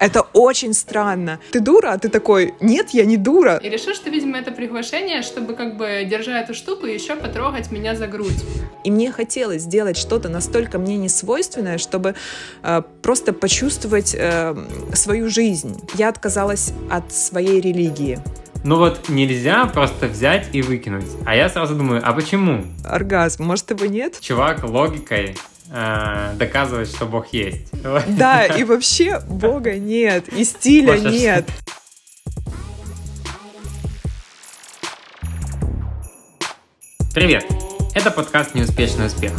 Это очень странно. Ты дура, а ты такой, нет, я не дура. И решил, что, видимо, это приглашение, чтобы как бы, держа эту штуку, еще потрогать меня за грудь. И мне хотелось сделать что-то настолько мне не свойственное, чтобы э, просто почувствовать э, свою жизнь. Я отказалась от своей религии. Ну вот нельзя просто взять и выкинуть. А я сразу думаю, а почему? Оргазм, может его нет? Чувак логикой э, доказывает, что Бог есть. Да, и вообще Бога нет, и стиля нет. Привет! Это подкаст «Неуспешный успех».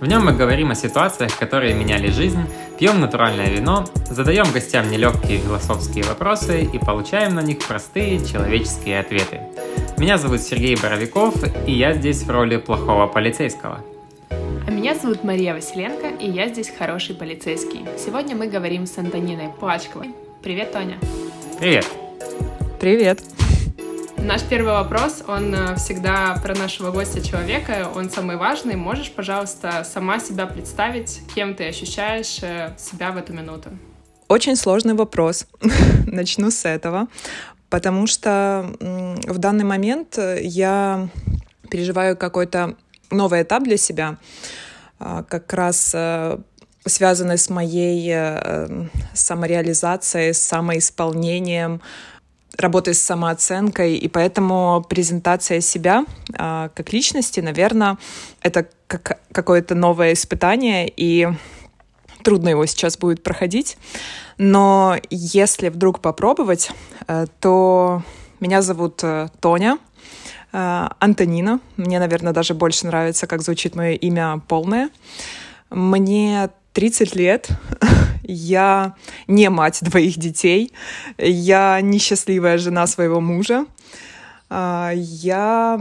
В нем мы говорим о ситуациях, которые меняли жизнь, пьем натуральное вино, задаем гостям нелегкие философские вопросы и получаем на них простые человеческие ответы. Меня зовут Сергей Боровиков, и я здесь в роли плохого полицейского. А меня зовут Мария Василенко, и я здесь хороший полицейский. Сегодня мы говорим с Антониной Плачковой. Привет, Тоня. Привет. Привет. Наш первый вопрос, он э, всегда про нашего гостя человека, он самый важный. Можешь, пожалуйста, сама себя представить, кем ты ощущаешь э, себя в эту минуту? Очень сложный вопрос. Начну с этого, потому что в данный момент я переживаю какой-то новый этап для себя, а, как раз э, связанный с моей самореализацией, с самоисполнением, работой с самооценкой, и поэтому презентация себя э, как личности, наверное, это как какое-то новое испытание, и трудно его сейчас будет проходить. Но если вдруг попробовать, э, то меня зовут э, Тоня, э, Антонина. Мне, наверное, даже больше нравится, как звучит мое имя полное. Мне 30 лет. Я не мать двоих детей. Я несчастливая жена своего мужа. А, я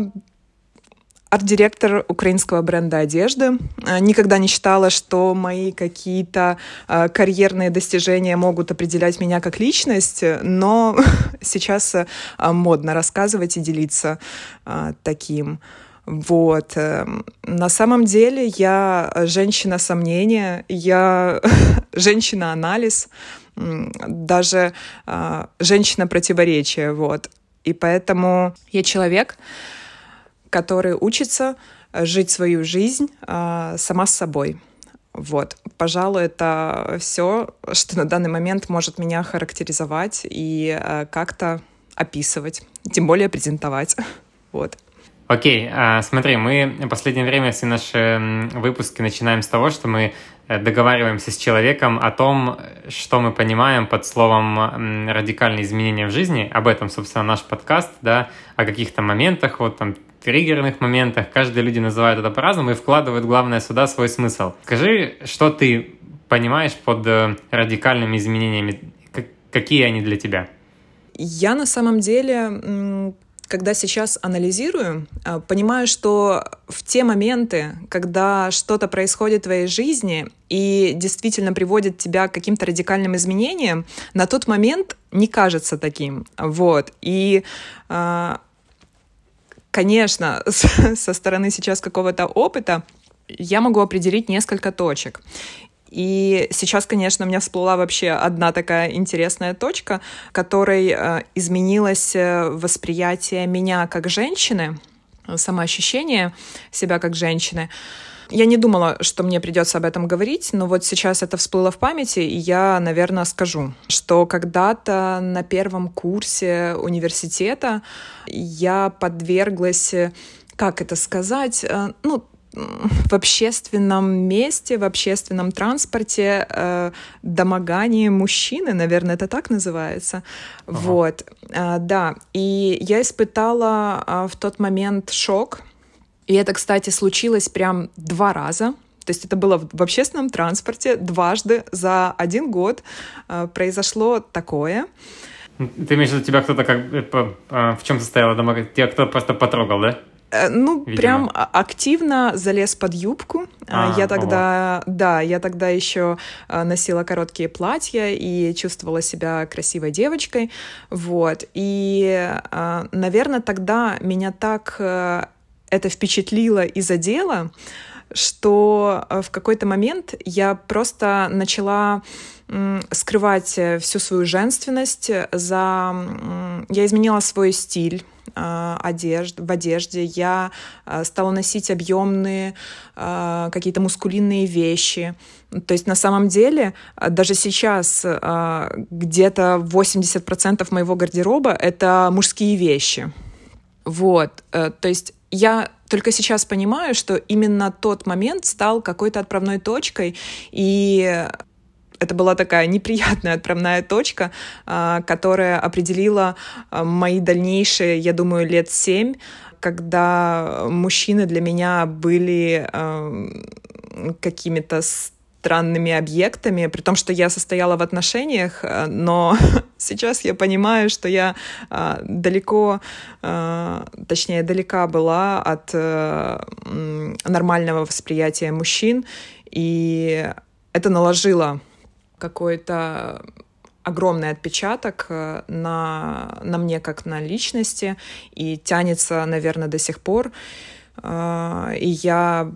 арт-директор украинского бренда одежды. А, никогда не считала, что мои какие-то а, карьерные достижения могут определять меня как личность, но сейчас модно рассказывать и делиться таким. Вот. Эм, на самом деле я женщина сомнения, я женщина-анализ, даже э, женщина-противоречие. Вот. И поэтому я человек, который учится жить свою жизнь э, сама с собой. Вот, пожалуй, это все, что на данный момент может меня характеризовать и э, как-то описывать, тем более презентовать. Вот. Окей, а, смотри, мы в последнее время все наши выпуски начинаем с того, что мы э, договариваемся с человеком о том, что мы понимаем под словом радикальные изменения в жизни. Об этом, собственно, наш подкаст, да, о каких-то моментах, вот там триггерных моментах. Каждые люди называют это по-разному и вкладывают, главное, сюда свой смысл. Скажи, что ты понимаешь под э, радикальными изменениями, какие они для тебя? Я на самом деле когда сейчас анализирую, а, понимаю, что в те моменты, когда что-то происходит в твоей жизни и действительно приводит тебя к каким-то радикальным изменениям, на тот момент не кажется таким. Вот. И а, конечно, со стороны сейчас какого-то опыта я могу определить несколько точек. И сейчас, конечно, у меня всплыла вообще одна такая интересная точка, которой э, изменилось э, восприятие меня как женщины, самоощущение себя как женщины. Я не думала, что мне придется об этом говорить, но вот сейчас это всплыло в памяти, и я, наверное, скажу, что когда-то на первом курсе университета я подверглась, как это сказать, э, ну, в общественном месте, в общественном транспорте э, домогание мужчины, наверное, это так называется. Ага. Вот, э, да. И я испытала э, в тот момент шок. И это, кстати, случилось прям два раза. То есть это было в общественном транспорте дважды за один год э, произошло такое. Ты имеешь в виду, тебя кто-то как э, э, в чем состояло домогание? Тебя кто-то просто потрогал, да? Э, ну, Видимо. прям активно залез под юбку. А, я тогда, ого. да, я тогда еще э, носила короткие платья и чувствовала себя красивой девочкой. Вот. И, э, наверное, тогда меня так это впечатлило и задело, что в какой-то момент я просто начала скрывать всю свою женственность, за... я изменила свой стиль, а, одежд, в одежде, я а, стала носить объемные какие-то мускулинные вещи. То есть на самом деле даже сейчас где-то 80% моего гардероба — это мужские вещи. Вот, э, то есть я только сейчас понимаю, что именно тот момент стал какой-то отправной точкой, и это была такая неприятная отправная точка, а, которая определила а, мои дальнейшие, я думаю, лет семь, когда мужчины для меня были а, какими-то странными объектами, при том, что я состояла в отношениях, но сейчас я понимаю, что я далеко, точнее, далека была от нормального восприятия мужчин, и это наложило какой-то огромный отпечаток э, на, на мне как на личности и тянется, наверное, до сих пор. Э, и я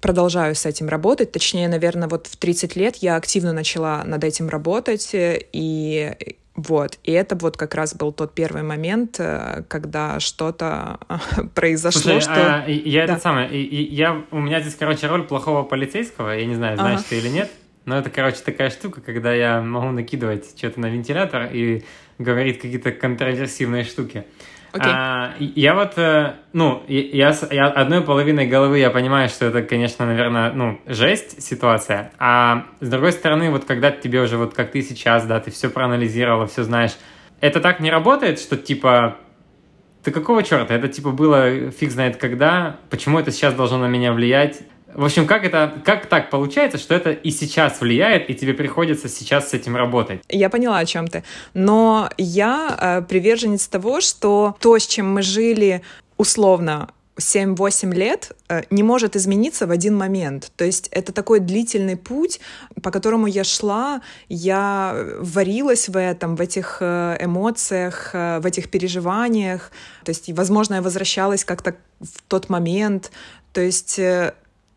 продолжаю с этим работать. Точнее, наверное, вот в 30 лет я активно начала над этим работать. И вот, и это вот как раз был тот первый момент, э, когда что-то произошло, Слушай, что... А, я да. это самое, я, у меня здесь, короче, роль плохого полицейского, я не знаю, знаешь ага. ты или нет, ну, это, короче, такая штука, когда я могу накидывать что-то на вентилятор и говорить какие-то контроверсивные штуки. Okay. А, я вот, э, ну, я, я одной половиной головы я понимаю, что это, конечно, наверное, ну, жесть ситуация. А с другой стороны, вот когда тебе уже, вот как ты сейчас, да, ты все проанализировала, все знаешь, это так не работает, что типа ты какого черта? Это типа было фиг знает когда, почему это сейчас должно на меня влиять? В общем, как это, как так получается, что это и сейчас влияет, и тебе приходится сейчас с этим работать? Я поняла, о чем ты. Но я э, приверженец того, что то, с чем мы жили условно 7-8 лет э, не может измениться в один момент. То есть это такой длительный путь, по которому я шла, я варилась в этом, в этих э, эмоциях, э, в этих переживаниях. То есть, возможно, я возвращалась как-то в тот момент. То есть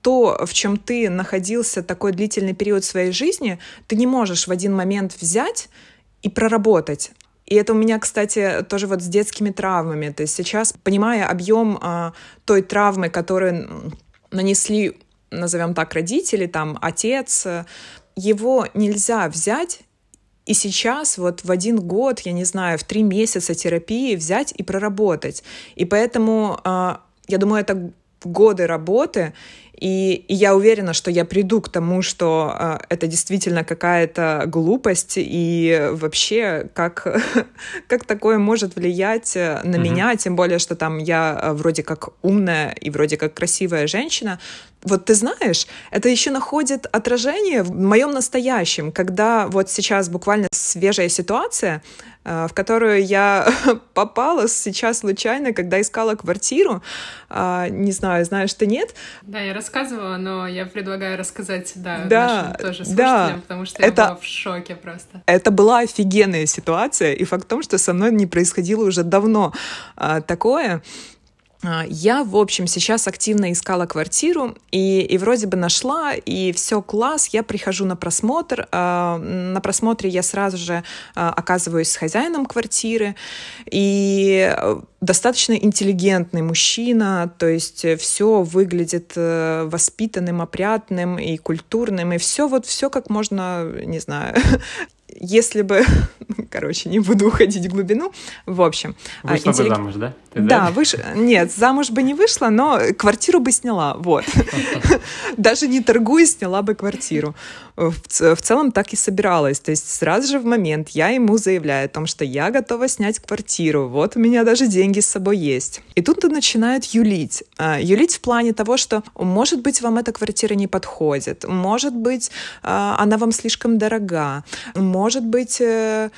то, в чем ты находился такой длительный период своей жизни, ты не можешь в один момент взять и проработать. И это у меня, кстати, тоже вот с детскими травмами. То есть сейчас, понимая объем а, той травмы, которую нанесли, назовем так, родители, там, отец, его нельзя взять и сейчас вот в один год, я не знаю, в три месяца терапии взять и проработать. И поэтому, а, я думаю, это годы работы, и, и я уверена, что я приду к тому, что э, это действительно какая-то глупость, и вообще, как, как такое может влиять э, на mm-hmm. меня, тем более, что там я э, вроде как умная и вроде как красивая женщина. Вот ты знаешь, это еще находит отражение в моем настоящем, когда вот сейчас буквально свежая ситуация, Э, в которую я попала сейчас случайно, когда искала квартиру. А, не знаю, знаешь ты, нет? Да, я рассказывала, но я предлагаю рассказать, да, да нашим тоже слушателям, да. потому что это, я была в шоке просто. Это была офигенная ситуация, и факт в том, что со мной не происходило уже давно а, такое. А, я, в общем, сейчас активно искала квартиру, и, и вроде бы нашла, и все класс, я прихожу на просмотр, а, на просмотре я сразу же а, оказываюсь с хозяином квартиры, и достаточно интеллигентный мужчина, то есть все выглядит э, воспитанным, опрятным и культурным, и все вот все как можно, не знаю, если бы, короче, не буду уходить в глубину, в общем. А, вышла интеллиг... бы замуж, да? Ты да, да? Выш... нет, замуж бы не вышла, но квартиру бы сняла, вот. Даже не торгуясь, сняла бы квартиру. В, в целом так и собиралась, то есть сразу же в момент я ему заявляю о том, что я готова снять квартиру, вот у меня даже деньги с собой есть. И тут он начинает юлить. А, юлить в плане того, что, может быть, вам эта квартира не подходит, может быть, а, она вам слишком дорога, может быть, э,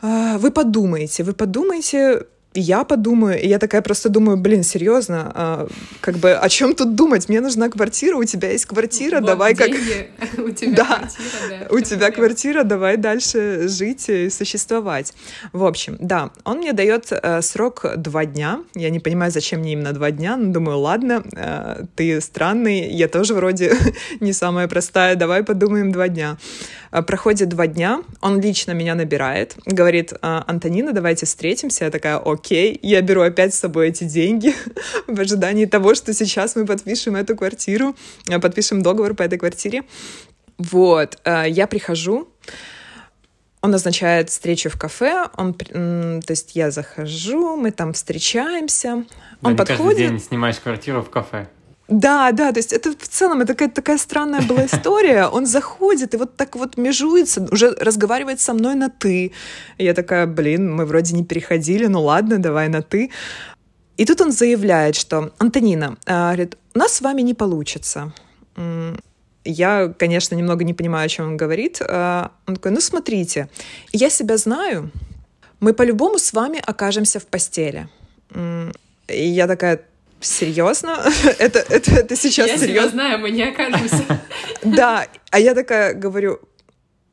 а, вы подумаете, вы подумаете, я подумаю, и я такая просто думаю, блин, серьезно, а, как бы о чем тут думать? Мне нужна квартира, у тебя есть квартира, вот давай деньги, как... у тебя да, квартира, да. У тебя квартира, давай дальше жить и существовать. В общем, да, он мне дает э, срок два дня. Я не понимаю, зачем мне именно два дня, но думаю, ладно, э, ты странный, я тоже вроде не самая простая, давай подумаем два дня. Проходит два дня, он лично меня набирает, говорит, Антонина, давайте встретимся. Я такая, окей, я беру опять с собой эти деньги в ожидании того, что сейчас мы подпишем эту квартиру, подпишем договор по этой квартире. Вот, я прихожу, он назначает встречу в кафе, он, то есть я захожу, мы там встречаемся, он да, подходит. каждый день снимаешь квартиру в кафе. Да, да, то есть это в целом это такая, такая странная была история. Он заходит и вот так вот межуется, уже разговаривает со мной на «ты». Я такая, блин, мы вроде не переходили, ну ладно, давай на «ты». И тут он заявляет, что «Антонина, а, говорит, у нас с вами не получится». Я, конечно, немного не понимаю, о чем он говорит. А, он такой, ну смотрите, я себя знаю, мы по-любому с вами окажемся в постели. И я такая, серьезно? это, это, это сейчас я серьезно? Я знаю, мы не окажемся. да, а я такая говорю,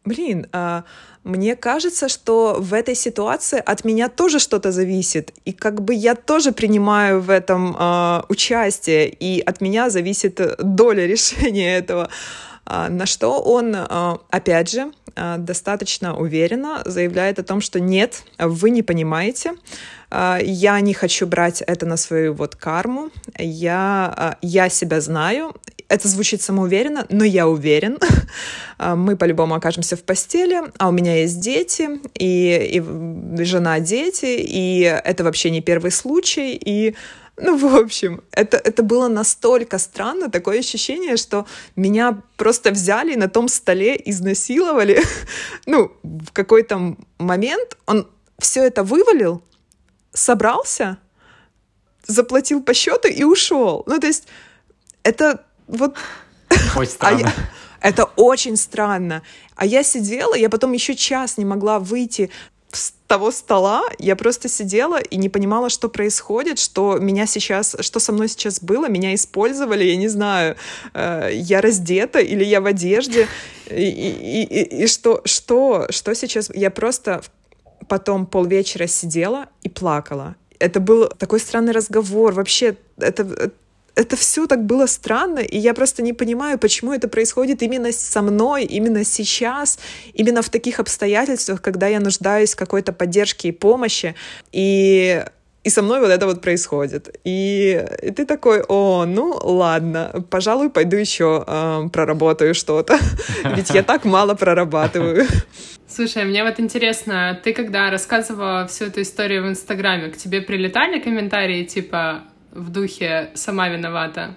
блин, а, мне кажется, что в этой ситуации от меня тоже что-то зависит, и как бы я тоже принимаю в этом э, участие, и от меня зависит доля решения этого. А, на что он, а, опять же, а, достаточно уверенно заявляет о том, что нет, вы не понимаете, я не хочу брать это на свою вот карму, я, я себя знаю, это звучит самоуверенно, но я уверен, мы по-любому окажемся в постели, а у меня есть дети, и, и жена, дети, и это вообще не первый случай, и ну, в общем, это, это было настолько странно, такое ощущение, что меня просто взяли на том столе, изнасиловали. ну, в какой-то момент он все это вывалил, собрался, заплатил по счету и ушел. Ну, то есть это вот... Очень странно. А я... Это очень странно. А я сидела, я потом еще час не могла выйти того стола я просто сидела и не понимала, что происходит, что меня сейчас, что со мной сейчас было, меня использовали, я не знаю, э, я раздета или я в одежде, и, и, и, и что, что, что сейчас, я просто потом полвечера сидела и плакала. Это был такой странный разговор, вообще это это все так было странно, и я просто не понимаю, почему это происходит именно со мной, именно сейчас, именно в таких обстоятельствах, когда я нуждаюсь в какой-то поддержке и помощи, и и со мной вот это вот происходит. И, ты такой, о, ну ладно, пожалуй, пойду еще э, проработаю что-то, ведь я так мало прорабатываю. Слушай, мне вот интересно, ты когда рассказывала всю эту историю в Инстаграме, к тебе прилетали комментарии типа в духе «сама виновата»?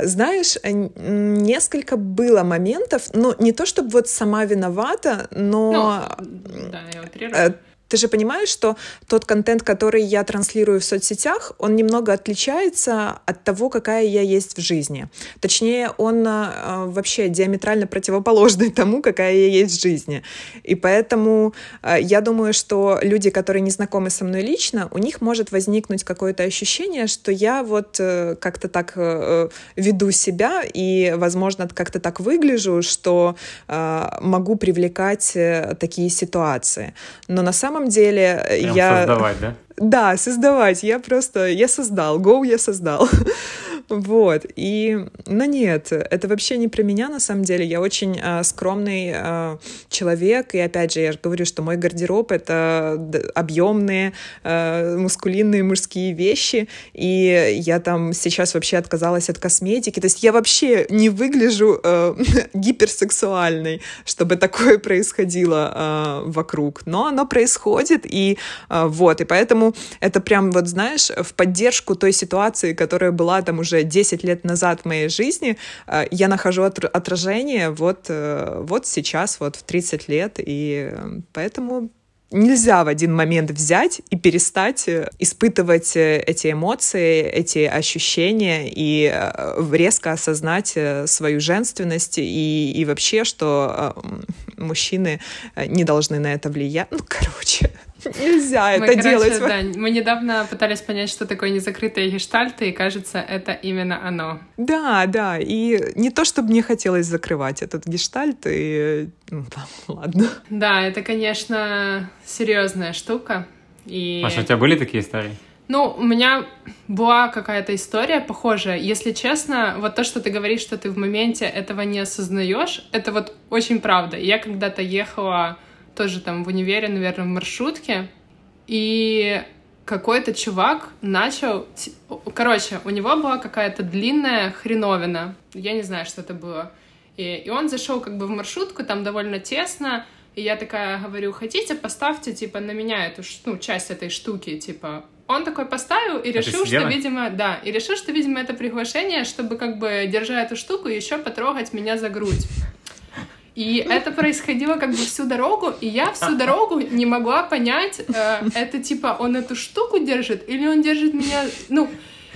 Знаешь, несколько было моментов, ну, не то чтобы вот сама виновата, но... Ну, да, я утрирую ты же понимаешь, что тот контент, который я транслирую в соцсетях, он немного отличается от того, какая я есть в жизни. Точнее, он э, вообще диаметрально противоположный тому, какая я есть в жизни. И поэтому э, я думаю, что люди, которые не знакомы со мной лично, у них может возникнуть какое-то ощущение, что я вот э, как-то так э, веду себя и, возможно, как-то так выгляжу, что э, могу привлекать э, такие ситуации. Но на самом самом деле э, Прям я... создавать, да? Да, создавать. Я просто... Я создал. Go я создал. Вот. И, но нет, это вообще не про меня, на самом деле. Я очень э, скромный э, человек, и опять же, я же говорю, что мой гардероб — это объемные, э, мускулинные мужские вещи, и я там сейчас вообще отказалась от косметики. То есть я вообще не выгляжу э, гиперсексуальной, чтобы такое происходило э, вокруг. Но оно происходит, и э, вот, и поэтому это прям вот, знаешь, в поддержку той ситуации, которая была там уже уже 10 лет назад в моей жизни, э, я нахожу отражение вот, э, вот сейчас, вот в 30 лет, и э, поэтому нельзя в один момент взять и перестать испытывать эти эмоции, эти ощущения и резко осознать свою женственность и, и вообще, что мужчины не должны на это влиять. Ну, короче, Нельзя мы, это короче, делать. Да, мы недавно пытались понять, что такое незакрытые гештальты, и кажется, это именно оно. Да, да. И не то, чтобы мне хотелось закрывать этот гештальт, и ну, там, ладно. Да, это, конечно, серьезная штука. И... Маша, у тебя были такие истории? Ну, у меня была какая-то история похожая. Если честно, вот то, что ты говоришь, что ты в моменте этого не осознаешь, это вот очень правда. Я когда-то ехала тоже там в универе, наверное, в маршрутке, и какой-то чувак начал... Короче, у него была какая-то длинная хреновина. Я не знаю, что это было. И, и он зашел как бы в маршрутку, там довольно тесно, и я такая говорю, хотите, поставьте, типа, на меня эту, ну, часть этой штуки, типа, он такой поставил и решил, что, видимо, да, и решил, что, видимо, это приглашение, чтобы как бы, держа эту штуку, еще потрогать меня за грудь. И это происходило как бы всю дорогу, и я всю дорогу не могла понять, э, это типа он эту штуку держит или он держит меня, ну,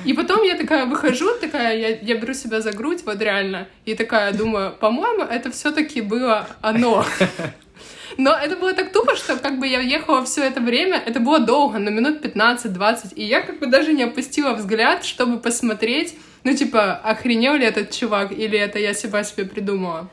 и потом я такая выхожу, такая, я, я беру себя за грудь, вот реально, и такая думаю, по-моему, это все-таки было оно. Но это было так тупо, что как бы я ехала все это время, это было долго, на минут 15-20, и я как бы даже не опустила взгляд, чтобы посмотреть, ну типа, охренел ли этот чувак, или это я себя себе придумала.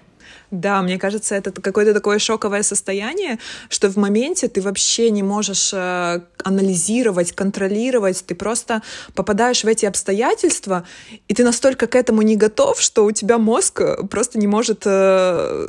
Да, мне кажется, это какое-то такое шоковое состояние, что в моменте ты вообще не можешь э, анализировать, контролировать, ты просто попадаешь в эти обстоятельства, и ты настолько к этому не готов, что у тебя мозг просто не может э,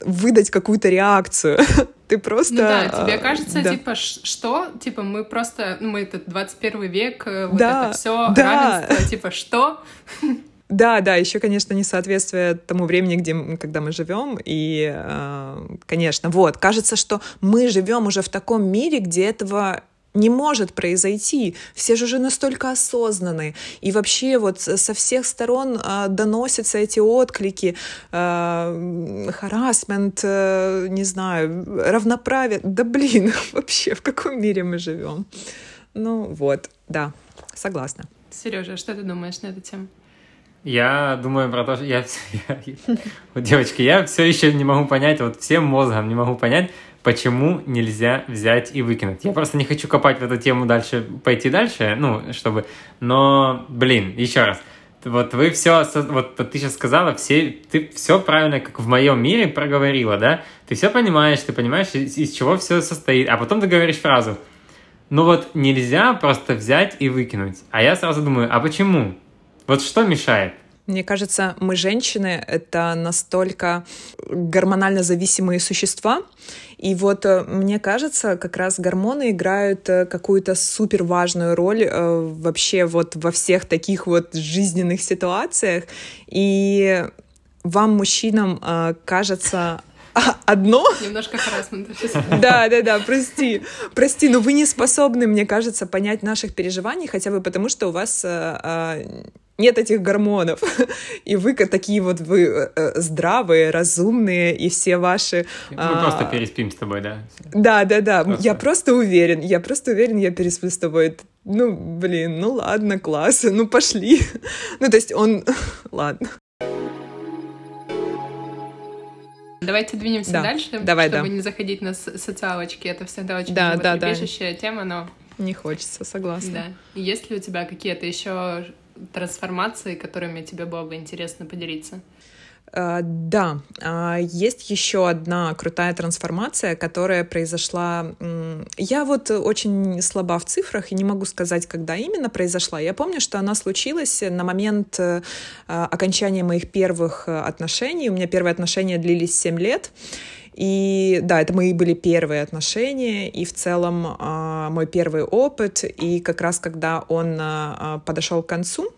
выдать какую-то реакцию. Ты просто... Ну да, тебе кажется, да. типа, что? Типа, мы просто, ну, мы этот 21 век, э, вот да, это все да. равенство, типа, что? Да, да, еще, конечно, несоответствие тому времени, где, когда мы живем. И, э, конечно, вот, кажется, что мы живем уже в таком мире, где этого не может произойти. Все же уже настолько осознаны. И вообще вот со всех сторон э, доносятся эти отклики, э, харасмент, э, не знаю, равноправие. Да блин, вообще, в каком мире мы живем? Ну вот, да, согласна. Сережа, что ты думаешь на эту тему? Я думаю про то, что я, я, вот, девочки, я все еще не могу понять, вот всем мозгом не могу понять, почему нельзя взять и выкинуть. Я просто не хочу копать в эту тему дальше, пойти дальше, ну, чтобы... Но, блин, еще раз, вот вы все, вот ты сейчас сказала, все, ты все правильно, как в моем мире проговорила, да? Ты все понимаешь, ты понимаешь, из, из чего все состоит, а потом ты говоришь фразу, ну вот нельзя просто взять и выкинуть. А я сразу думаю, а почему? Вот что мешает? Мне кажется, мы женщины — это настолько гормонально зависимые существа, и вот э, мне кажется, как раз гормоны играют э, какую-то супер важную роль э, вообще вот во всех таких вот жизненных ситуациях. И вам, мужчинам, кажется одно. Немножко харасмента Да, да, да, прости. Прости, но вы не способны, мне кажется, понять наших переживаний, хотя бы потому, что у вас нет этих гормонов. И вы такие вот вы э, э, здравые, разумные, и все ваши... Мы а... просто переспим с тобой, да? Да, да, да. Просто. Я просто уверен, я просто уверен, я пересплю с тобой. Ну, блин, ну ладно, класс, ну пошли. ну, то есть он... ладно. Давайте двинемся да. дальше, Давай, чтобы да. не заходить на социалочки. Это всегда очень да, да, да. тема, но... Не хочется, согласна. Да. Есть ли у тебя какие-то еще трансформации, которыми тебе было бы интересно поделиться? Uh, да, uh, есть еще одна крутая трансформация, которая произошла. Я вот очень слаба в цифрах и не могу сказать, когда именно произошла. Я помню, что она случилась на момент uh, окончания моих первых отношений. У меня первые отношения длились 7 лет. И да, это мои были первые отношения, и в целом э, мой первый опыт. И как раз когда он э, подошел к концу,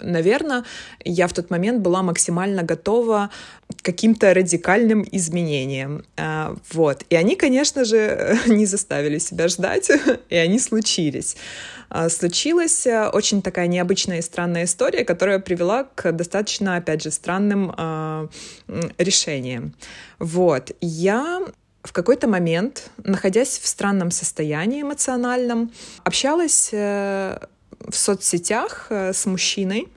наверное, я в тот момент была максимально готова к каким-то радикальным изменениям. А, вот. И они, конечно же, не заставили себя ждать, и они случились. А, случилась э, очень такая необычная и странная история, которая привела к достаточно, опять же, странным а, решениям. Вот. Я в какой-то момент, находясь в странном состоянии эмоциональном, общалась э, в соцсетях э, с мужчиной.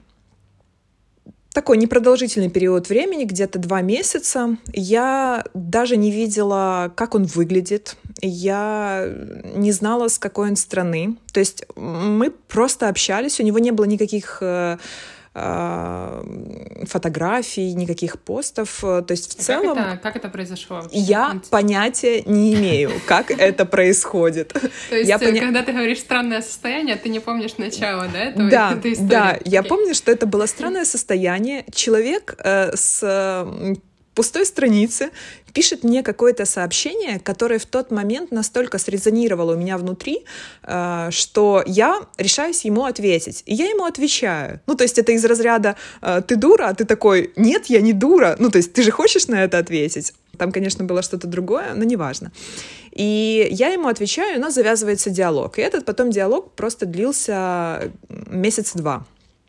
Такой непродолжительный период времени, где-то два месяца. Я даже не видела, как он выглядит. Я не знала, с какой он страны. То есть мы просто общались, у него не было никаких э, фотографий, никаких постов. То есть в как целом... Это, как это произошло? Вообще? Я понятия не имею, как это происходит. То есть, когда ты говоришь странное состояние, ты не помнишь начало, да, этого, да, этой истории? Да, я помню, что это было странное состояние. Человек э, с пустой странице пишет мне какое-то сообщение, которое в тот момент настолько срезонировало у меня внутри, э, что я решаюсь ему ответить. И я ему отвечаю. Ну, то есть это из разряда э, «ты дура», а ты такой «нет, я не дура». Ну, то есть ты же хочешь на это ответить? Там, конечно, было что-то другое, но неважно. И я ему отвечаю, но завязывается диалог. И этот потом диалог просто длился месяц два.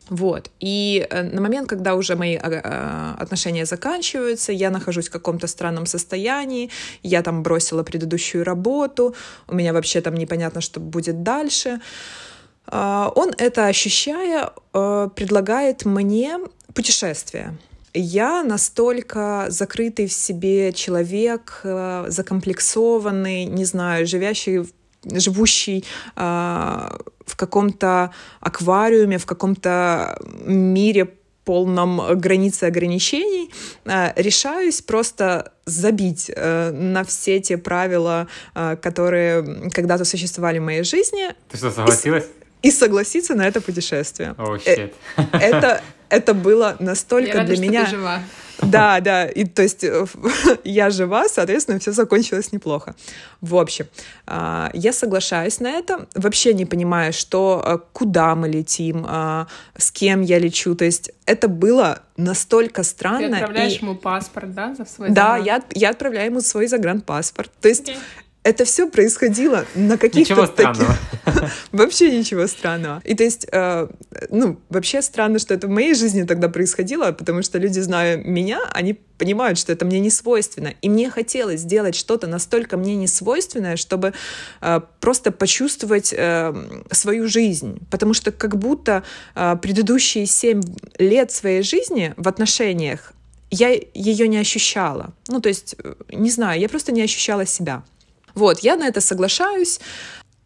Вот. И э, на момент, когда уже мои а, а, отношения заканчиваются, я нахожусь в каком-то странном состоянии, я там бросила предыдущую работу, у меня вообще там непонятно, что будет дальше. А, он это ощущая, э, предлагает мне путешествие. Я настолько закрытый в себе человек, э, закомплексованный, не знаю, живящий живущий э, в каком-то аквариуме, в каком-то мире полном границы ограничений, э, решаюсь просто забить э, на все те правила, э, которые когда-то существовали в моей жизни. Ты что, согласилась? И, и согласиться на это путешествие. Oh, shit. Это, это было настолько Я рада, для меня... Ты жива. Да, да, и то есть э, я жива, соответственно, все закончилось неплохо. В общем, а, я соглашаюсь на это, вообще не понимая, что, э, куда мы летим, а, с кем я лечу, то есть это было настолько странно. Ты отправляешь и... ему паспорт, да, за свой Да, я, я отправляю ему свой загранпаспорт. То есть okay это все происходило на каких-то таких... вообще ничего странного. И то есть, э, ну, вообще странно, что это в моей жизни тогда происходило, потому что люди, зная меня, они понимают, что это мне не свойственно. И мне хотелось сделать что-то настолько мне не свойственное, чтобы э, просто почувствовать э, свою жизнь. Потому что как будто э, предыдущие семь лет своей жизни в отношениях я ее не ощущала. Ну, то есть, э, не знаю, я просто не ощущала себя. Вот, я на это соглашаюсь.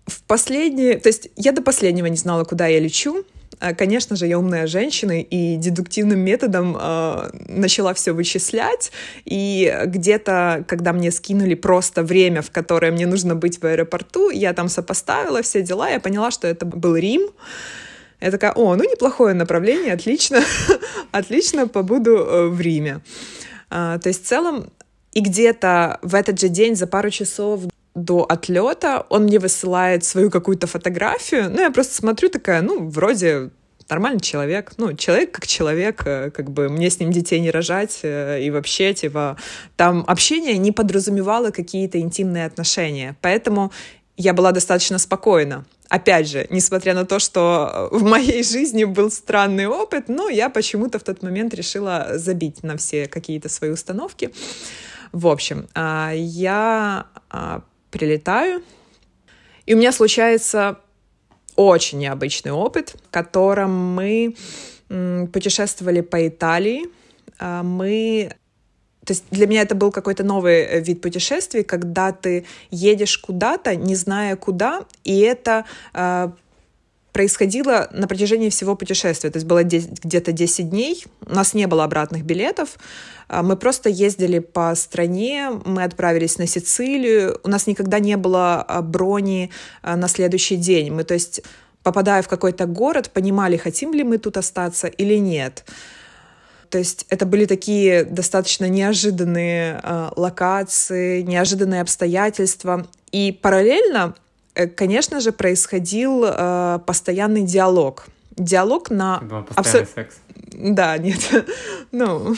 В последние... То есть я до последнего не знала, куда я лечу. А, конечно же, я умная женщина и дедуктивным методом э, начала все вычислять. И где-то, когда мне скинули просто время, в которое мне нужно быть в аэропорту, я там сопоставила все дела, я поняла, что это был Рим. Я такая, о, ну неплохое направление, отлично, отлично, побуду э, в Риме. А, то есть в целом и где-то в этот же день за пару часов до отлета он мне высылает свою какую-то фотографию. Ну, я просто смотрю такая, ну, вроде нормальный человек, ну, человек как человек, э, как бы мне с ним детей не рожать, э, и вообще, типа, там общение не подразумевало какие-то интимные отношения, поэтому я была достаточно спокойна. Опять же, несмотря на то, что в моей жизни был странный опыт, но я почему-то в тот момент решила забить на все какие-то свои установки. В общем, а, я а, прилетаю, и у меня случается очень необычный опыт, в котором мы путешествовали по Италии. А, мы то есть для меня это был какой-то новый э, вид путешествий, когда ты едешь куда-то, не зная куда, и это э, происходило на протяжении всего путешествия. То есть было где-то 10 дней, у нас не было обратных билетов, а, мы просто ездили по стране, мы отправились на Сицилию, у нас никогда не было а, брони а, на следующий день. Мы, то есть, попадая в какой-то город, понимали, хотим ли мы тут остаться или нет. То есть это были такие достаточно неожиданные э, локации, неожиданные обстоятельства. И параллельно, конечно же, происходил э, постоянный диалог. Диалог на... Думал, постоянный Абсо... секс. Да, нет. ну,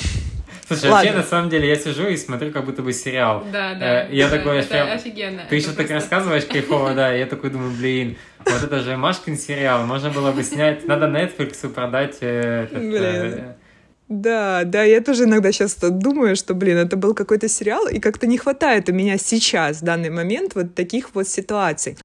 Слушай, Ладно. вообще, на самом деле, я сижу и смотрю как будто бы сериал. Да, да. Э, я это, такой, это прям... офигенно. Ты еще так рассказываешь кайфово, да, я такой думаю, блин, вот это же Машкин сериал, можно было бы снять, надо Netflix продать э, этот... Да, да, я тоже иногда сейчас думаю, что, блин, это был какой-то сериал, и как-то не хватает у меня сейчас, в данный момент, вот таких вот ситуаций.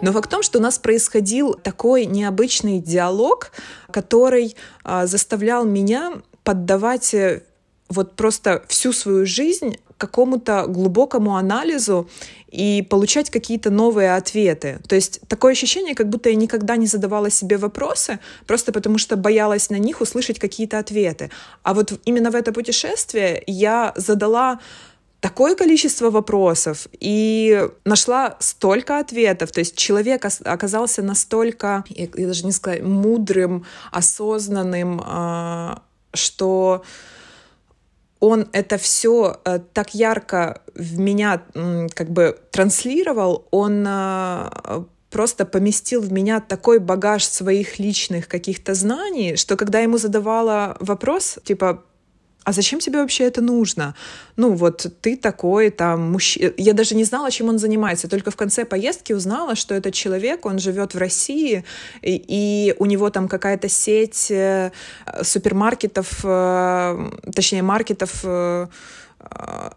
Но факт в том, что у нас происходил такой необычный диалог, который а, заставлял меня поддавать э, вот просто всю свою жизнь какому-то глубокому анализу и получать какие-то новые ответы. То есть такое ощущение, как будто я никогда не задавала себе вопросы, просто потому что боялась на них услышать какие-то ответы. А вот именно в это путешествие я задала такое количество вопросов и нашла столько ответов. То есть человек оказался настолько, я, даже не сказать, мудрым, осознанным, а, что он это все э, так ярко в меня как бы транслировал, он э, просто поместил в меня такой багаж своих личных каких-то знаний, что когда ему задавала вопрос, типа, а зачем тебе вообще это нужно? Ну, вот ты такой там мужчина. Я даже не знала, чем он занимается. Только в конце поездки узнала, что этот человек, он живет в России, и, и у него там какая-то сеть э, супермаркетов, э, точнее, маркетов э,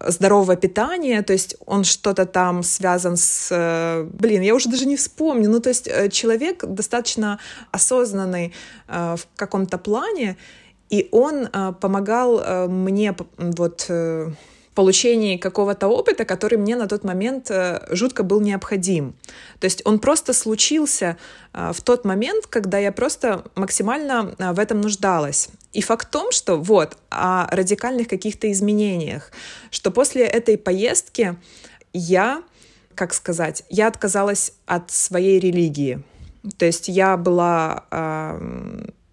здорового питания, то есть он что-то там связан с... Блин, я уже даже не вспомню. Ну, то есть человек достаточно осознанный в каком-то плане, и он э, помогал э, мне вот э, получении какого-то опыта, который мне на тот момент э, жутко был необходим. То есть он просто случился в тот момент, когда я просто максимально в этом нуждалась. И факт в том, что вот о радикальных каких-то изменениях, что после этой поездки я, как сказать, я отказалась от своей религии. То есть я была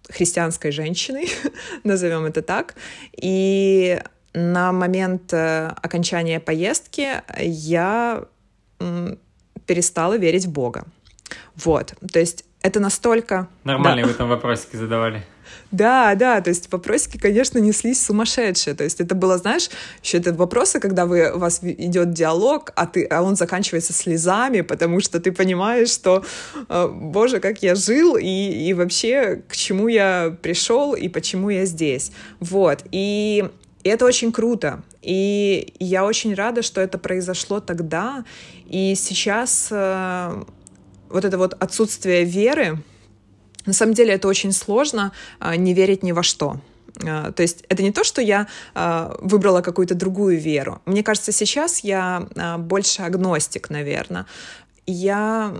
христианской женщиной, назовем это так. И на момент э, окончания поездки я перестала верить в Бога. Вот, то есть это настолько... Нормальные да. вы там вопросики задавали. Да, да, то есть вопросики, конечно, неслись сумасшедшие. То есть это было, знаешь, еще это вопросы, когда вы, у вас идет диалог, а, ты, а он заканчивается слезами, потому что ты понимаешь, что, э, боже, как я жил, и, и вообще, к чему я пришел, и почему я здесь. Вот, и, и это очень круто. И я очень рада, что это произошло тогда. И сейчас э, вот это вот отсутствие веры, на самом деле это очень сложно а, не верить ни во что. А, то есть это не то, что я а, выбрала какую-то другую веру. Мне кажется, сейчас я больше агностик, наверное. Я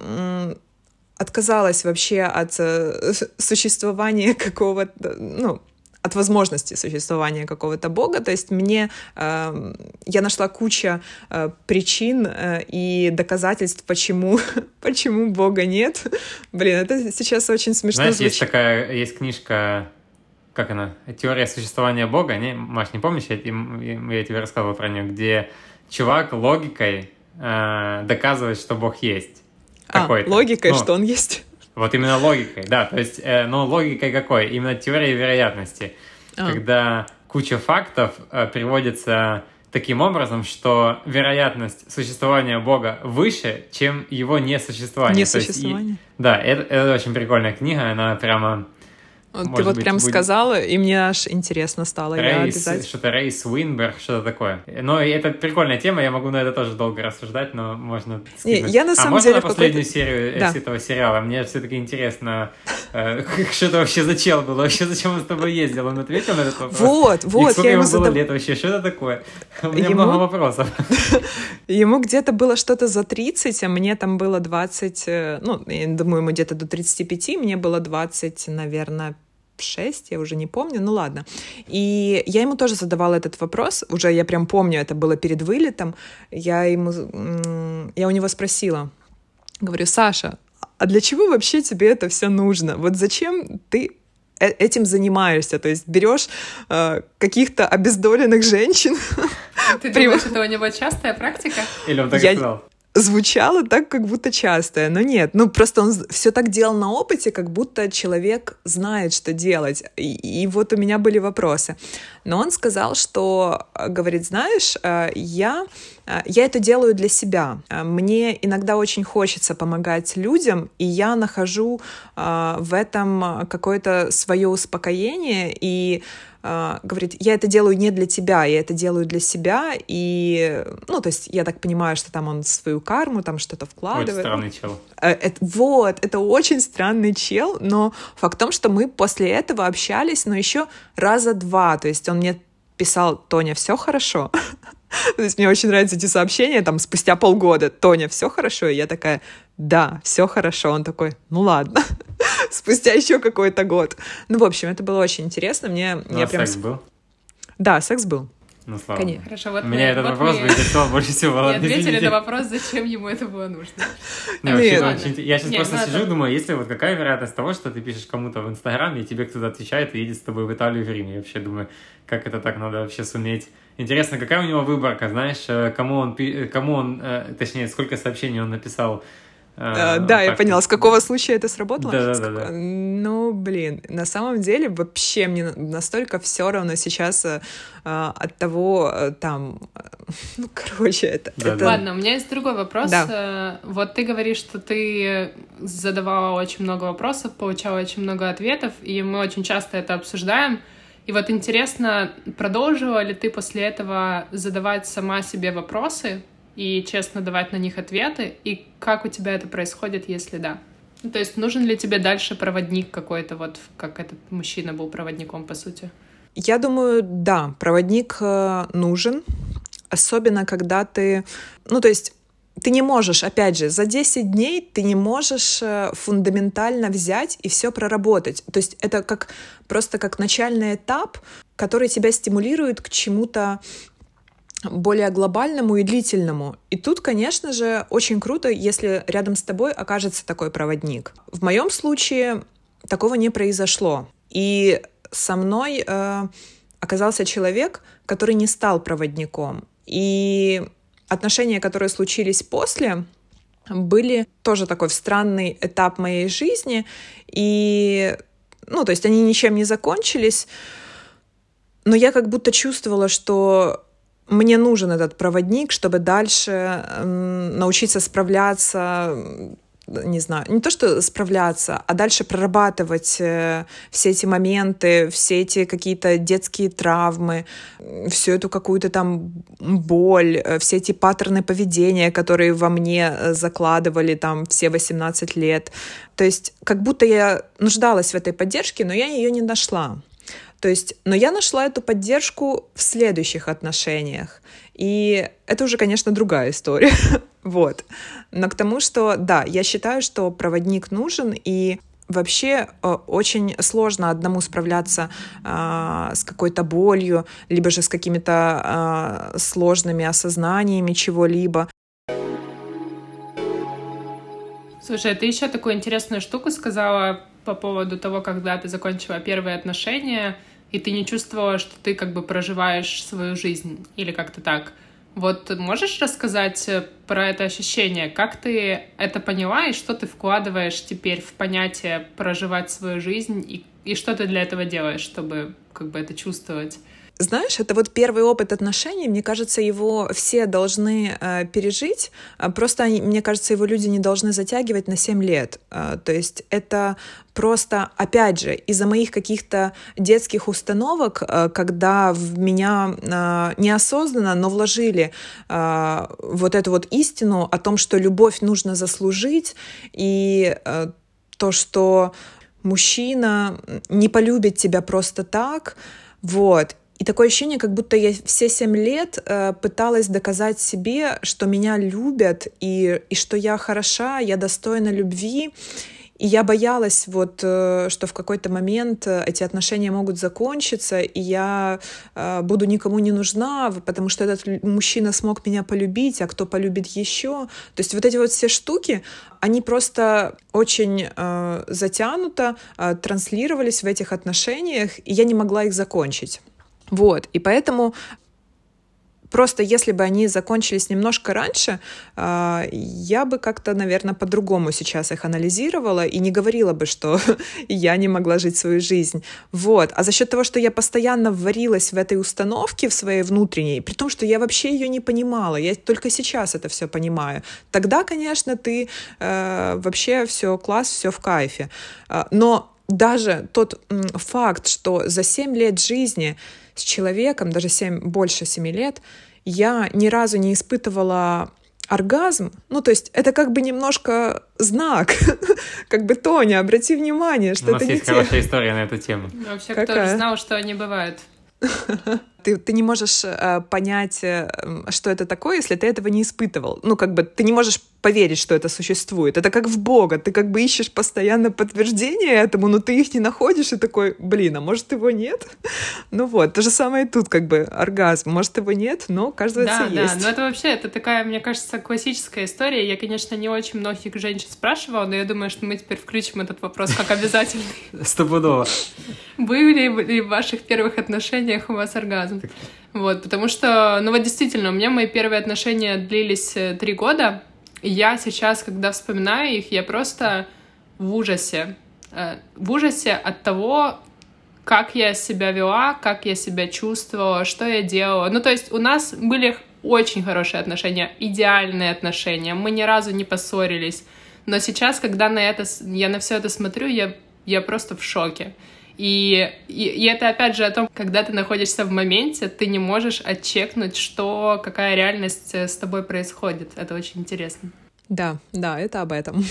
отказалась вообще от э, существования какого-то, ну, от возможности существования какого-то бога. То есть мне э, я нашла куча э, причин э, и доказательств, почему почему бога нет. Блин, это сейчас очень смешно Знаешь, звучит. есть такая есть книжка как она? Теория существования Бога, не? Маш, не помнишь, я, я тебе рассказывал про нее, где чувак логикой э, доказывает, что Бог есть. А, логикой, ну, что он есть. Вот именно логикой, да. То есть, э, ну, логикой какой? Именно теорией вероятности. А. Когда куча фактов э, приводится таким образом, что вероятность существования Бога выше, чем его несуществование. Несуществование. Есть, и, да, это, это очень прикольная книга, она прямо может Ты вот быть, прям будет... сказала, и мне аж интересно стало. Рейс. Что-то Рейс Уинберг, что-то такое. Но это прикольная тема, я могу на это тоже долго рассуждать, но можно Не, я на а самом можно деле на последнюю серию да. этого сериала? Мне все-таки интересно, э, что это вообще за чел был, вообще зачем он с тобой ездил? Он ответил на этот вопрос? Вот, вот. И сколько я ему было лет вообще? Что это такое? У меня ему... много вопросов. Ему где-то было что-то за 30, а мне там было 20, э, ну, я думаю, ему где-то до 35, мне было 20, наверное, 6, я уже не помню, ну ладно. И я ему тоже задавала этот вопрос, уже я прям помню, это было перед вылетом, я ему, я у него спросила, говорю, Саша, а для чего вообще тебе это все нужно? Вот зачем ты э, этим занимаешься, то есть берешь э, каких-то обездоленных женщин. Ты думаешь, это у него частая практика? Или он так я... сказал? Звучало так, как будто частое, но нет. Ну, просто он все так делал на опыте, как будто человек знает, что делать. И, и вот у меня были вопросы. Но он сказал, что, говорит, знаешь, э, я, э, я это делаю для себя. Мне иногда очень хочется помогать людям, и я нахожу э, в этом какое-то свое успокоение и говорит, я это делаю не для тебя, я это делаю для себя, и, ну, то есть я так понимаю, что там он свою карму, там что-то вкладывает. Очень странный чел. Uh, это, вот, это очень странный чел, но факт в том, что мы после этого общались, но еще раза два, то есть он мне писал, Тоня, все хорошо, То есть мне очень нравятся эти сообщения, там, спустя полгода. Тоня, все хорошо? И я такая, да, все хорошо. Он такой, ну ладно. спустя еще какой-то год. Ну, в общем, это было очень интересно. Мне, ну, я а прям... секс был? Да, секс был. Ну, слава Конечно. Хорошо, вот меня мы, этот вот вопрос мы бы интересовал больше всего. Ладно, ответили на вопрос, зачем ему это было нужно. Не, вообще, Нет. это очень Я сейчас Не, просто ну сижу это- и думаю, если вот какая вероятность того, что ты пишешь кому-то в Инстаграме, и тебе кто-то отвечает и едет с тобой в Италию в Рим. Я вообще думаю, как это так надо вообще суметь. Интересно, какая у него выборка, знаешь, э, кому он, пи- э, кому он, э, точнее, сколько сообщений он написал. Э, Э, да, я поняла. С какого случая это сработало? С какого- да. Ну, блин, на самом деле вообще мне на- настолько все равно сейчас э, э, от того, э, там, э, ну, короче, это... Да, это- да. Ладно, у меня есть другой вопрос. Да. Вот ты говоришь, что ты задавала очень много вопросов, получала очень много ответов, и мы очень часто это обсуждаем. И вот интересно, продолжила ли ты после этого задавать сама себе вопросы и честно давать на них ответы, и как у тебя это происходит, если да? Ну, то есть нужен ли тебе дальше проводник какой-то, вот как этот мужчина был проводником, по сути? Я думаю, да, проводник э, нужен, особенно когда ты, ну, то есть ты не можешь, опять же, за 10 дней ты не можешь э, фундаментально взять и все проработать. То есть это как просто как начальный этап, который тебя стимулирует к чему-то более глобальному и длительному. И тут, конечно же, очень круто, если рядом с тобой окажется такой проводник. В моем случае такого не произошло. И со мной э, оказался человек, который не стал проводником. И отношения, которые случились после, были тоже такой странный этап моей жизни. И, ну, то есть они ничем не закончились, но я как будто чувствовала, что мне нужен этот проводник, чтобы дальше научиться справляться, не знаю, не то что справляться, а дальше прорабатывать э, все эти моменты, все эти какие-то детские травмы, всю эту какую-то там боль, э, все эти паттерны поведения, которые во мне э, закладывали там все 18 лет. То есть как будто я нуждалась в этой поддержке, но я ее не нашла. То есть, но я нашла эту поддержку в следующих отношениях. И это уже, конечно, другая история. вот. Но к тому, что, да, я считаю, что проводник нужен, и вообще э, очень сложно одному справляться э, с какой-то болью, либо же с какими-то э, сложными осознаниями чего-либо. Слушай, ты еще такую интересную штуку сказала по поводу того, когда ты закончила первые отношения, и ты не чувствовала, что ты как бы проживаешь свою жизнь, или как-то так. Вот можешь рассказать э, про это ощущение? Как ты это поняла, и что ты вкладываешь теперь в понятие проживать свою жизнь, и, и что ты для этого делаешь, чтобы как бы это чувствовать? Знаешь, это вот первый опыт отношений, мне кажется, его все должны э, пережить, э, просто, мне кажется, его люди не должны затягивать на 7 лет. Э, то есть это просто, опять же, из-за моих каких-то детских установок, э, когда в меня э, неосознанно, но вложили э, вот эту вот истину о том, что любовь нужно заслужить, и э, то, что мужчина не полюбит тебя просто так, вот. И такое ощущение, как будто я все семь лет э, пыталась доказать себе, что меня любят и, и что я хороша, я достойна любви. И я боялась, вот, э, что в какой-то момент э, эти отношения могут закончиться, и я э, буду никому не нужна, потому что этот мужчина смог меня полюбить, а кто полюбит еще. То есть вот эти вот все штуки, они просто очень э, затянуто э, транслировались в этих отношениях, и я не могла их закончить. Вот, и поэтому просто если бы они закончились немножко раньше, а, я бы как-то, наверное, по-другому сейчас их анализировала и не говорила бы, что я не могла жить свою жизнь. Вот. А за счет того, что я постоянно варилась в этой установке в своей внутренней, при том, что я вообще ее не понимала, я только сейчас это все понимаю, тогда, конечно, ты э, вообще все класс, все в кайфе. А, Но даже тот факт, что за 7 лет жизни с человеком, даже 7, больше 7 лет, я ни разу не испытывала оргазм, ну, то есть это как бы немножко знак, как бы, Тоня, обрати внимание, что У нас это не есть те. хорошая история на эту тему. Вообще, кто же знал, что они бывают? Ты, ты не можешь э, понять, э, что это такое, если ты этого не испытывал. Ну, как бы ты не можешь поверить, что это существует. Это как в Бога. Ты как бы ищешь постоянно подтверждение этому, но ты их не находишь и такой, блин, а может его нет? Ну вот, то же самое и тут, как бы оргазм. Может его нет, но, оказывается, да, есть. Да, но это вообще, это такая, мне кажется, классическая история. Я, конечно, не очень многих женщин спрашивала, но я думаю, что мы теперь включим этот вопрос как обязательный. Стопудово. Были ли в ваших первых отношениях у вас оргазм? Вот, потому что, ну вот действительно, у меня мои первые отношения длились э, три года, я сейчас, когда вспоминаю их, я просто в ужасе. Э, в ужасе от того, как я себя вела, как я себя чувствовала, что я делала. Ну, то есть у нас были очень хорошие отношения, идеальные отношения. Мы ни разу не поссорились. Но сейчас, когда на это, я на все это смотрю, я, я просто в шоке. И, и, и это опять же о том, когда ты находишься в моменте, ты не можешь отчекнуть, что, какая реальность э, с тобой происходит. Это очень интересно. Да, да, это об этом.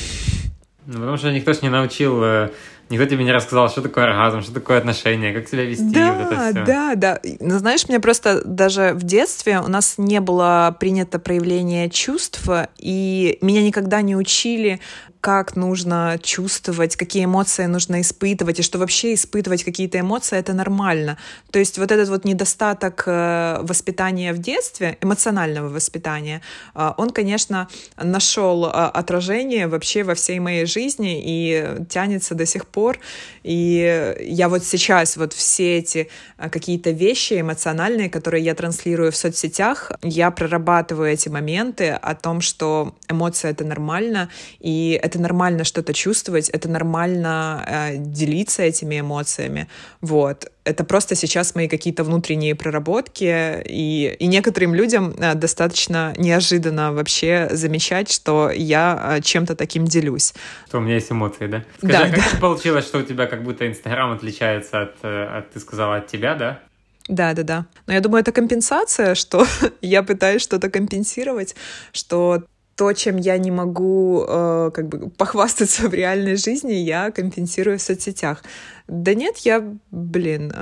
Ну, потому что никто ж не научил, э, никто тебе не рассказал, что такое оргазм, что такое отношения, как себя вести, да, вот это все. Да, да. Ну, знаешь, мне просто даже в детстве у нас не было принято проявление чувств, и меня никогда не учили как нужно чувствовать, какие эмоции нужно испытывать, и что вообще испытывать какие-то эмоции — это нормально. То есть вот этот вот недостаток э, воспитания в детстве, эмоционального воспитания, э, он, конечно, нашел э, отражение вообще во всей моей жизни и тянется до сих пор. И я вот сейчас вот все эти какие-то вещи эмоциональные, которые я транслирую в соцсетях, я прорабатываю эти моменты о том, что эмоции — это нормально, и это нормально что-то чувствовать, это нормально э, делиться этими эмоциями. Вот. Это просто сейчас мои какие-то внутренние проработки, и, и некоторым людям э, достаточно неожиданно вообще замечать, что я э, чем-то таким делюсь. Что у меня есть эмоции, да? Скажи, да, а как да. получилось, что у тебя как будто Инстаграм отличается от, э, от, ты сказала, от тебя, да? Да, да, да. Но я думаю, это компенсация, что я пытаюсь что-то компенсировать, что то, чем я не могу э, как бы похвастаться в реальной жизни, я компенсирую в соцсетях. Да нет, я, блин,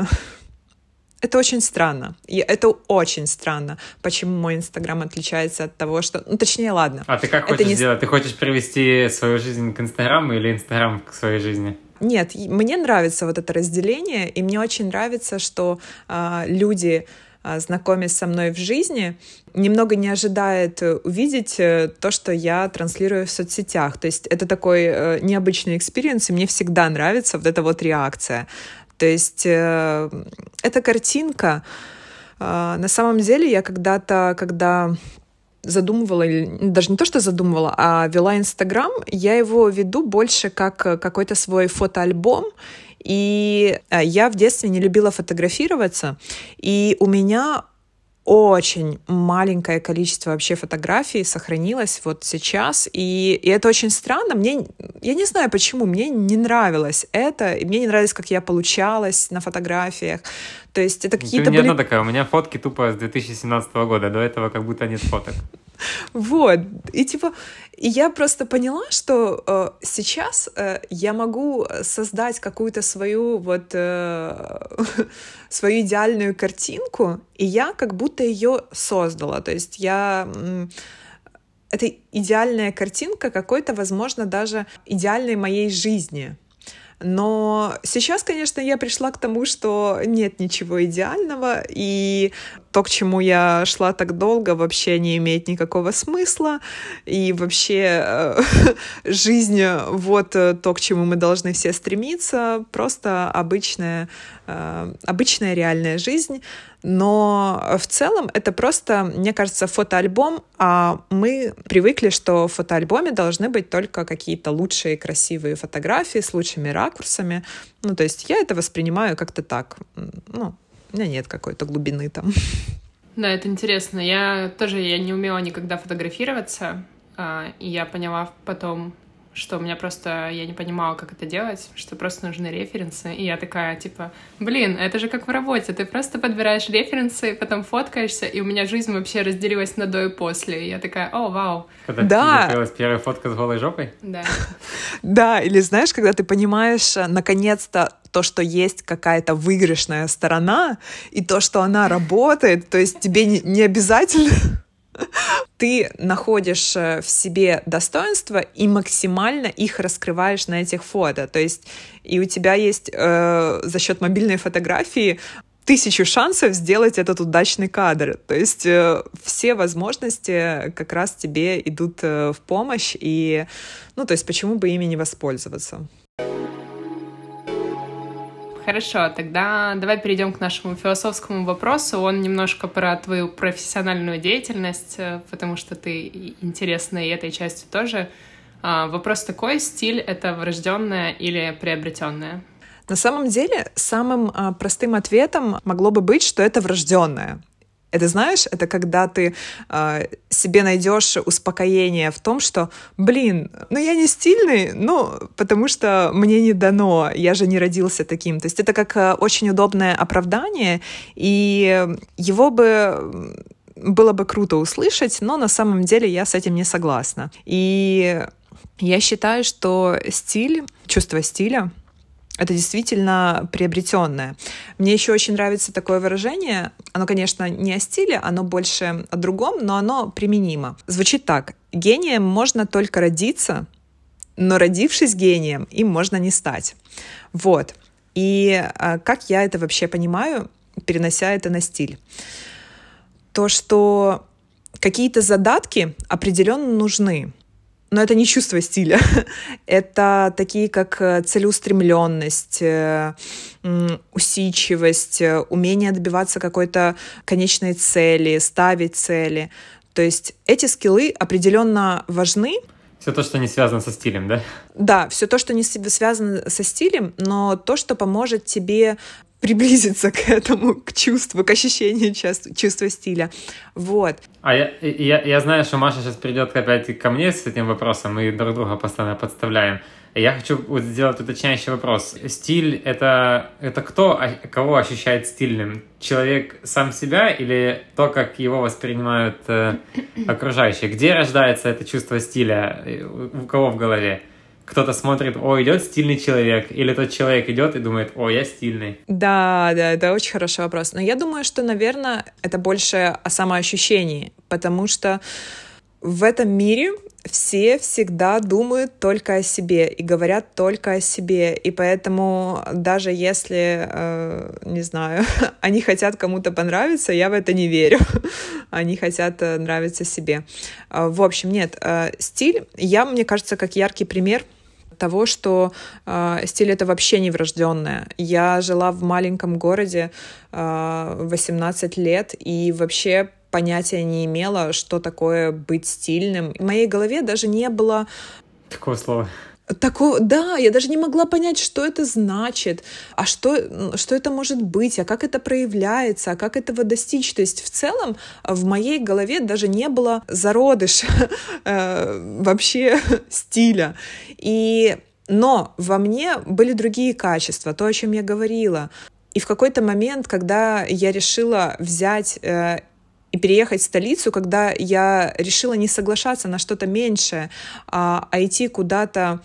это очень странно. И это очень странно, почему мой Инстаграм отличается от того, что... Ну, точнее, ладно. А ты как это хочешь не... сделать? Ты хочешь привести свою жизнь к Инстаграму или Инстаграм к своей жизни? Нет, мне нравится вот это разделение, и мне очень нравится, что э, люди знакомясь со мной в жизни, немного не ожидает э, увидеть э, то, что я транслирую в соцсетях. То есть это такой э, необычный experience, и мне всегда нравится вот эта вот реакция. То есть эта картинка, на самом деле я когда-то, когда задумывала, даже не то, что задумывала, а вела Инстаграм, я его веду больше как какой-то свой фотоальбом, и э, я в детстве не любила фотографироваться, и у меня очень маленькое количество вообще фотографий сохранилось вот сейчас, и, и это очень странно. Мне, я не знаю почему, мне не нравилось это, и мне не нравилось, как я получалась на фотографиях. То есть это какие-то были... одна такая, у меня фотки тупо с 2017 года, до этого как будто нет фоток. Вот. И типа, и я просто поняла, что э, сейчас э, я могу создать какую-то свою вот э, свою идеальную картинку, и я как будто ее создала. То есть я э, это идеальная картинка какой-то, возможно, даже идеальной моей жизни. Но сейчас, конечно, я пришла к тому, что нет ничего идеального, и то, к чему я шла так долго, вообще не имеет никакого смысла, и вообще э, жизнь вот то, к чему мы должны все стремиться, просто обычная, э, обычная реальная жизнь, но в целом это просто, мне кажется, фотоальбом, а мы привыкли, что в фотоальбоме должны быть только какие-то лучшие красивые фотографии с лучшими ракурсами. Ну, то есть я это воспринимаю как-то так. Ну, у меня нет какой-то глубины там. Да, это интересно. Я тоже я не умела никогда фотографироваться, а, и я поняла потом, что у меня просто, я не понимала, как это делать, что просто нужны референсы, и я такая, типа, блин, это же как в работе, ты просто подбираешь референсы, потом фоткаешься, и у меня жизнь вообще разделилась на до и после, и я такая, о, вау. Когда да. появилась первая фотка с голой жопой? Да. Да, или знаешь, когда ты понимаешь, э, наконец-то, то, что есть какая-то выигрышная сторона, и то, что она работает, то есть тебе не, не обязательно ты находишь э, в себе достоинства и максимально их раскрываешь на этих фото. То есть и у тебя есть э, за счет мобильной фотографии тысячу шансов сделать этот удачный кадр. То есть э, все возможности как раз тебе идут э, в помощь, и, ну, то есть почему бы ими не воспользоваться? Хорошо, тогда давай перейдем к нашему философскому вопросу. Он немножко про твою профессиональную деятельность, э, потому что ты интересна и этой частью тоже. А, вопрос такой, стиль — это врожденное или приобретенное? На самом деле, самым а, простым ответом могло бы быть, что это врожденное. Это знаешь, это когда ты э, себе найдешь успокоение в том, что, блин, ну я не стильный, ну потому что мне не дано, я же не родился таким. То есть это как э, очень удобное оправдание, и его бы было бы круто услышать, но на самом деле я с этим не согласна. И я считаю, что стиль, чувство стиля это действительно приобретенное. Мне еще очень нравится такое выражение. Оно, конечно, не о стиле, оно больше о другом, но оно применимо. Звучит так. Гением можно только родиться, но родившись гением, им можно не стать. Вот. И а, как я это вообще понимаю, перенося это на стиль? То, что какие-то задатки определенно нужны. Но это не чувство стиля. это такие, как э, целеустремленность, э, усидчивость, э, умение добиваться какой-то конечной цели, ставить цели. То есть эти скиллы определенно важны. Все то, что не связано со стилем, да? Да, все то, что не связано со стилем, но то, что поможет тебе приблизиться к этому, к чувству, к ощущению чувства стиля. Вот. А я, я, я знаю, что Маша сейчас придет опять ко мне с этим вопросом, мы друг друга постоянно подставляем. Я хочу вот сделать уточняющий вопрос. Стиль это, это кто, а, кого ощущает стильным? Человек сам себя или то, как его воспринимают э, окружающие? Где рождается это чувство стиля? У кого в голове? Кто-то смотрит, о, идет стильный человек, или тот человек идет и думает, о, я стильный. Да, да, это очень хороший вопрос. Но я думаю, что, наверное, это больше о самоощущении, потому что в этом мире все всегда думают только о себе и говорят только о себе. И поэтому даже если, э, не знаю, они хотят кому-то понравиться, я в это не верю. они хотят э, нравиться себе. Э, в общем, нет, э, стиль, я, мне кажется, как яркий пример — того, что э, стиль это вообще не врожденное. Я жила в маленьком городе э, 18 лет и вообще понятия не имела, что такое быть стильным. В моей голове даже не было такого слова. Такого, да, я даже не могла понять, что это значит, а что, что это может быть, а как это проявляется, а как этого достичь. То есть в целом в моей голове даже не было зародыша э, вообще стиля. И, но во мне были другие качества, то, о чем я говорила. И в какой-то момент, когда я решила взять э, и переехать в столицу, когда я решила не соглашаться на что-то меньшее, а, а идти куда-то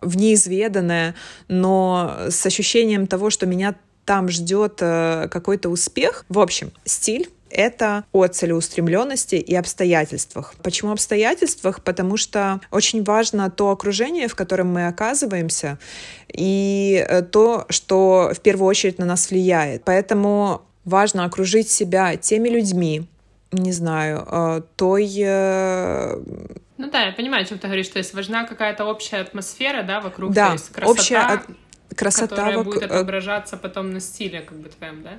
в неизведанное, но с ощущением того, что меня там ждет э, какой-то успех. В общем, стиль это о целеустремленности и обстоятельствах. Почему обстоятельствах? Потому что очень важно то окружение, в котором мы оказываемся, и э, то, что в первую очередь на нас влияет. Поэтому важно окружить себя теми людьми, не знаю, э, той ну да, я понимаю, о чем ты говоришь, то есть важна какая-то общая атмосфера, да, вокруг, да, то есть красота, общая красота которая вок... будет отображаться потом на стиле, как бы твоем, да?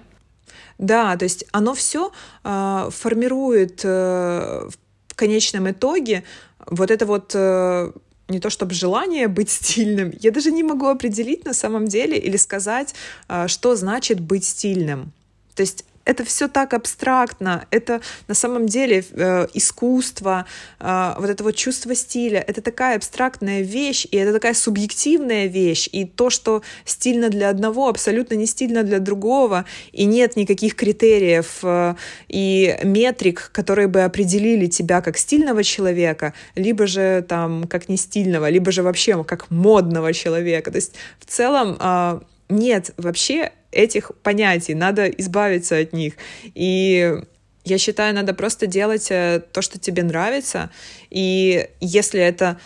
Да, то есть оно все э, а, формирует э, в конечном итоге вот это вот э, не то чтобы желание быть стильным, я даже не могу определить на самом деле или сказать, э, что значит быть стильным. То есть это все так абстрактно, это на самом деле э, искусство, э, вот это вот чувство стиля, это такая абстрактная вещь, и это такая субъективная вещь, и то, что стильно для одного, абсолютно не стильно для другого, и нет никаких критериев э, и метрик, которые бы определили тебя как стильного человека, либо же там как не стильного, либо же вообще как модного человека. То есть в целом э, нет вообще этих понятий, надо избавиться от них. И я считаю, надо просто делать э, то, что тебе нравится. И если это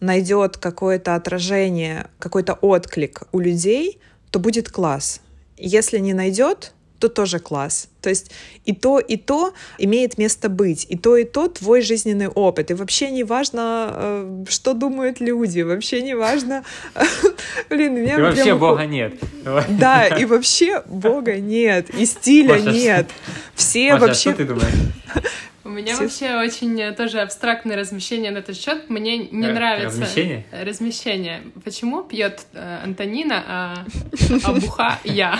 найдет какое-то отражение, какой-то отклик у людей, то будет класс. Если не найдет, то тоже класс. То есть и то, и то имеет место быть, и то, и то твой жизненный опыт. И вообще не важно, э, что думают люди, вообще не важно... Блин, меня... И вообще Бога нет. Да, и вообще Бога нет, и стиля нет. Все вообще... что ты думаешь? У меня Все... вообще очень э, тоже абстрактное размещение на этот счет. Мне не Р- нравится размещение. Размещение. Почему пьет э, Антонина, а, а буха я?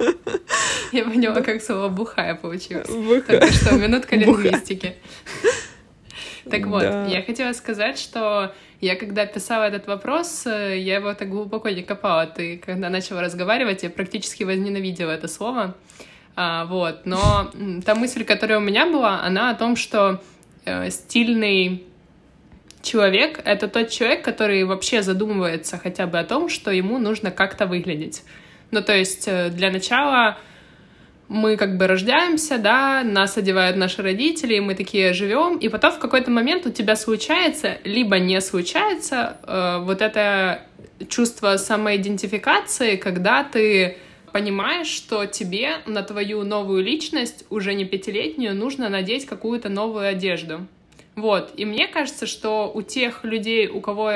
Я поняла, как слово бухая получилось. Только что, минутка лингвистики. Так вот, я хотела сказать, что я когда писала этот вопрос, э, я его так глубоко не копала. Ты, когда начала разговаривать, я практически возненавидела это слово. А, вот, но та мысль, которая у меня была, она о том, что э, стильный человек — это тот человек, который вообще задумывается хотя бы о том, что ему нужно как-то выглядеть. Ну, то есть э, для начала мы как бы рождаемся, да, нас одевают наши родители, и мы такие живем, и потом в какой-то момент у тебя случается, либо не случается э, вот это чувство самоидентификации, когда ты понимаешь, что тебе на твою новую личность, уже не пятилетнюю, нужно надеть какую-то новую одежду. Вот, и мне кажется, что у тех людей, у кого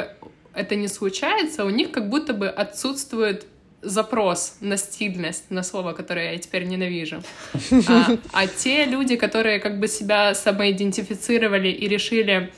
это не случается, у них как будто бы отсутствует запрос на стильность, на слово, которое я теперь ненавижу. А, а те люди, которые как бы себя самоидентифицировали и решили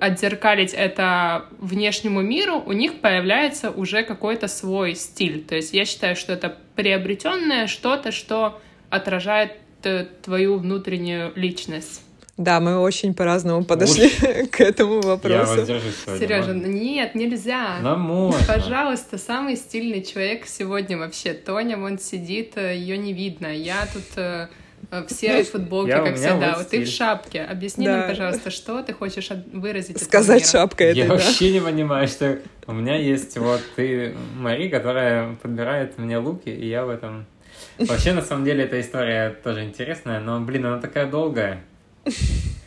отзеркалить это внешнему миру, у них появляется уже какой-то свой стиль. То есть я считаю, что это приобретенное что-то, что отражает э, твою внутреннюю личность. Да, мы очень по-разному подошли Уж. к этому вопросу. Я Сережа, нет, нельзя. Ну, можно. Пожалуйста, самый стильный человек сегодня вообще. Тоня, вон сидит, э, ее не видно. Я тут э, в серой футболке, я, как всегда. Вот ты в шапке. Объясни да. нам, пожалуйста, что ты хочешь выразить. Сказать шапка это. Я да. вообще не понимаю, что у меня есть вот ты, Мари, которая подбирает мне луки, и я в этом. Вообще, на самом деле, эта история тоже интересная, но, блин, она такая долгая.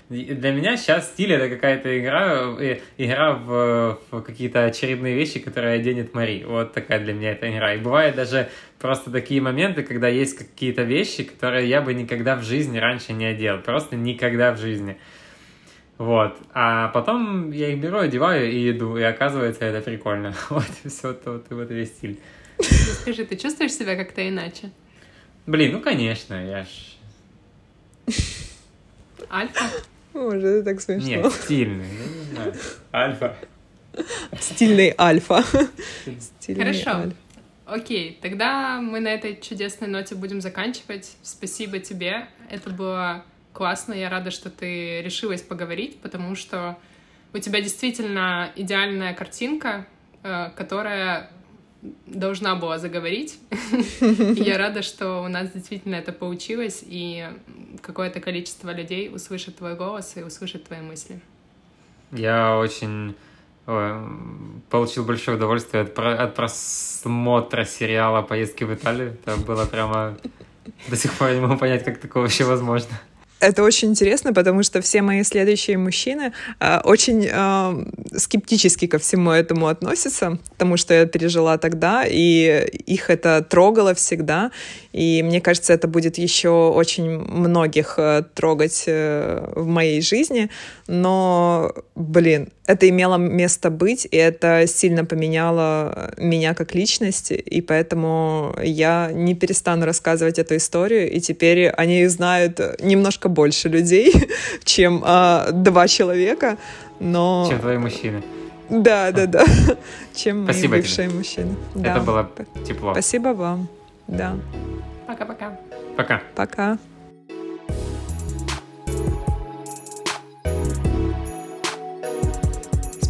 Для меня сейчас стиль это какая-то игра, э, игра в, в какие-то очередные вещи, которые оденет Мари. Вот такая для меня эта игра. И бывает даже просто такие моменты, когда есть какие-то вещи, которые я бы никогда в жизни раньше не одел. Просто никогда в жизни. Вот. А потом я их беру, одеваю и иду. И оказывается, это прикольно. Вот, и все, вот, вот, вот весь стиль. Скажи, ты чувствуешь себя как-то иначе? Блин, ну конечно, я ж... Альфа? Может, это так смешно. Нет, стильный, я не знаю. Альфа. Стильный альфа. Стильный Хорошо. Альфа. Окей, тогда мы на этой чудесной ноте будем заканчивать. Спасибо тебе. Это было классно. Я рада, что ты решилась поговорить, потому что у тебя действительно идеальная картинка, э, которая должна была заговорить. Я рада, что у нас действительно это получилось, и какое-то количество людей услышит твой голос и услышит твои мысли. Я очень получил большое удовольствие от, от просмотра сериала «Поездки в Италию». Это было прямо... До сих пор не могу понять, как такое вообще возможно. Это очень интересно, потому что все мои следующие мужчины э, очень э, скептически ко всему этому относятся, потому что я пережила тогда, и их это трогало всегда. И мне кажется, это будет еще очень многих э, трогать э, в моей жизни. Но, блин, это имело место быть, и это сильно поменяло меня как личность, и поэтому я не перестану рассказывать эту историю, и теперь они знают немножко больше людей, чем э, два человека, но... Чем твои мужчины. Да, да, да. Чем Спасибо мои бывшие тебе. мужчины. Это да. было тепло. Спасибо вам. Да. Пока-пока. Пока. Пока.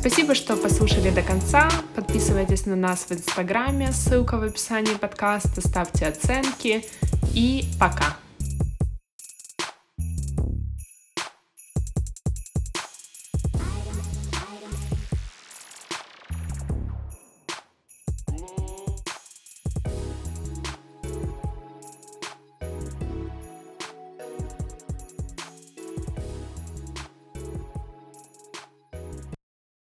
Спасибо, что послушали до конца. Подписывайтесь на нас в Инстаграме, ссылка в описании подкаста, ставьте оценки и пока.